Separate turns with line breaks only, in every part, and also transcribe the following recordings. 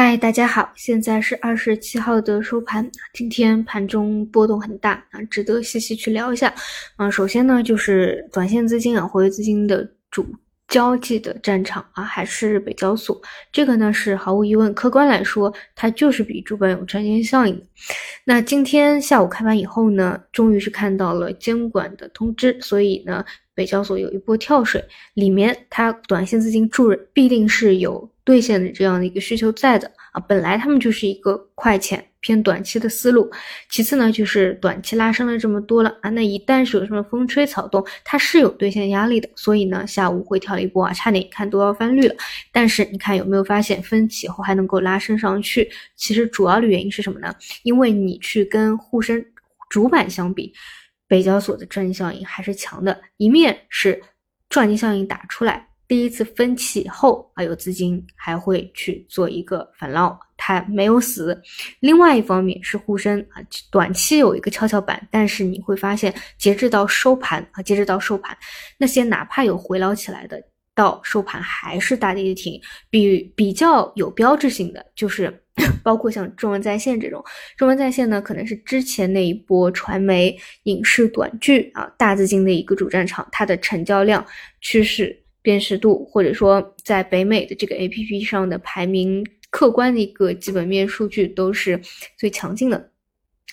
嗨，大家好，现在是二十七号的收盘，今天盘中波动很大啊，值得细细去聊一下。啊，首先呢，就是短线资金啊，活跃资金的主交际的战场啊，还是北交所。这个呢，是毫无疑问，客观来说，它就是比主板有赚钱效应。那今天下午开盘以后呢，终于是看到了监管的通知，所以呢，北交所有一波跳水，里面它短线资金注入必定是有。兑现的这样的一个需求在的啊，本来他们就是一个快钱偏短期的思路。其次呢，就是短期拉升了这么多了啊，那一旦是有什么风吹草动，它是有兑现压力的。所以呢，下午回调了一波啊，差点看都要翻绿了。但是你看有没有发现分歧后还能够拉升上去？其实主要的原因是什么呢？因为你去跟沪深主板相比，北交所的赚钱效应还是强的。一面是赚钱效应打出来。第一次分歧后啊，有资金还会去做一个反捞，它没有死。另外一方面是沪深啊，短期有一个跷跷板，但是你会发现，截至到收盘啊，截至到收盘，那些哪怕有回捞起来的，到收盘还是大跌停。比比较有标志性的就是，包括像中文在线这种，中文在线呢，可能是之前那一波传媒、影视、短剧啊，大资金的一个主战场，它的成交量趋势。辨识度，或者说在北美的这个 A P P 上的排名，客观的一个基本面数据都是最强劲的。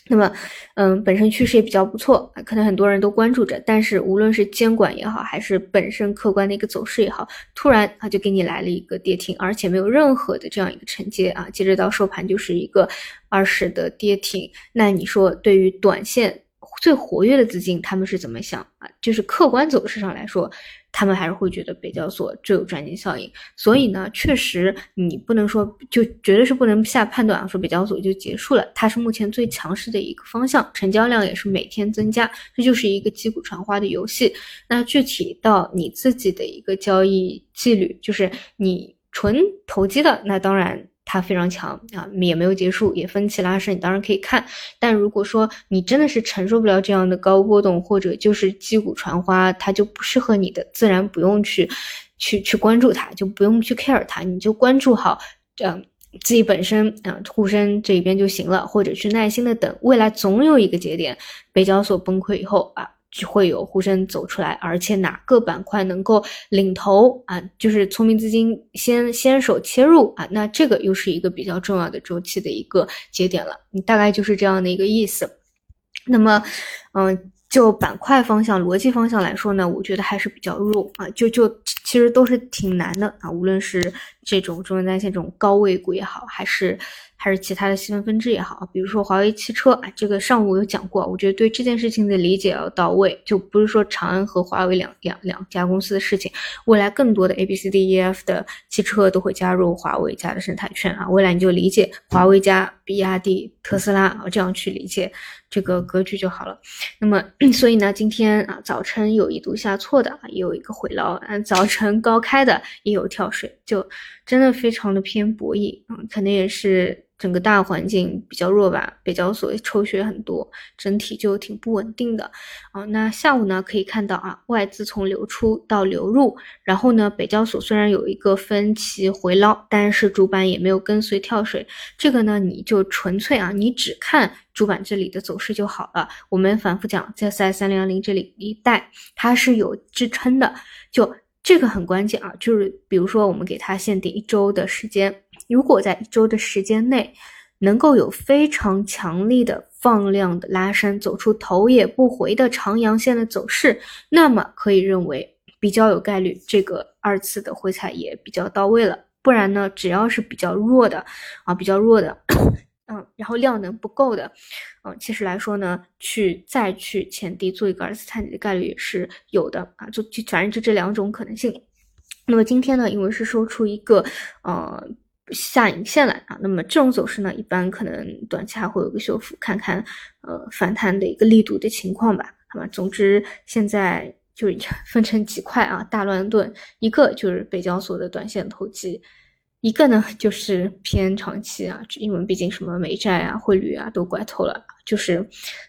那么，嗯，本身趋势也比较不错，可能很多人都关注着。但是，无论是监管也好，还是本身客观的一个走势也好，突然它就给你来了一个跌停，而且没有任何的这样一个承接啊，接着到收盘就是一个二十的跌停。那你说，对于短线最活跃的资金，他们是怎么想啊？就是客观走势上来说。他们还是会觉得北交所最有赚钱效应，所以呢，确实你不能说就绝对是不能下判断，说北交所就结束了，它是目前最强势的一个方向，成交量也是每天增加，这就是一个击鼓传花的游戏。那具体到你自己的一个交易纪律，就是你纯投机的，那当然。它非常强啊，也没有结束，也分歧拉升，你当然可以看。但如果说你真的是承受不了这样的高波动，或者就是击鼓传花，它就不适合你的，自然不用去去去关注它，就不用去 care 它，你就关注好这样自己本身啊，沪深这一边就行了，或者去耐心的等，未来总有一个节点，北交所崩溃以后啊。就会有呼声走出来，而且哪个板块能够领头啊？就是聪明资金先先手切入啊，那这个又是一个比较重要的周期的一个节点了。你大概就是这样的一个意思。那么，嗯，就板块方向、逻辑方向来说呢，我觉得还是比较弱啊。就就其实都是挺难的啊，无论是这种中文在线这种高位股也好，还是。还是其他的细分分支也好，比如说华为汽车啊，这个上午有讲过，我觉得对这件事情的理解要到位，就不是说长安和华为两两两家公司的事情，未来更多的 A B C D E F 的汽车都会加入华为家的生态圈啊，未来你就理解华为加比亚迪、特斯拉啊，这样去理解这个格局就好了。那么，所以呢，今天啊早晨有一度下挫的啊，也有一个回捞嗯，早晨高开的也有跳水，就真的非常的偏博弈嗯，可能也是。整个大环境比较弱吧，北交所抽血很多，整体就挺不稳定的啊。那下午呢，可以看到啊，外资从流出到流入，然后呢，北交所虽然有一个分歧回捞，但是主板也没有跟随跳水。这个呢，你就纯粹啊，你只看主板这里的走势就好了。我们反复讲，在三零幺零这里一带，它是有支撑的，就这个很关键啊。就是比如说，我们给它限定一周的时间。如果在一周的时间内能够有非常强力的放量的拉升，走出头也不回的长阳线的走势，那么可以认为比较有概率这个二次的回踩也比较到位了。不然呢，只要是比较弱的啊，比较弱的，嗯，然后量能不够的，嗯，其实来说呢，去再去前低做一个二次探底的概率是有的啊，就就反正就这两种可能性。那么今天呢，因为是收出一个呃。下影线来啊，那么这种走势呢，一般可能短期还会有个修复，看看呃反弹的一个力度的情况吧，好吧。总之现在就 分成几块啊，大乱炖，一个就是北交所的短线投机，一个呢就是偏长期啊，因为毕竟什么美债啊、汇率啊都拐头了，就是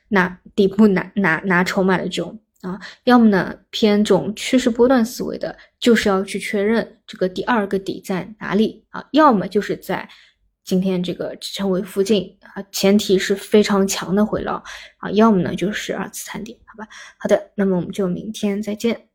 拿底部拿拿拿筹码的这种。啊，要么呢偏这种趋势波段思维的，就是要去确认这个第二个底在哪里啊；要么就是在今天这个支撑位附近啊，前提是非常强的回落啊，要么呢就是二次探底，好吧？好的，那么我们就明天再见。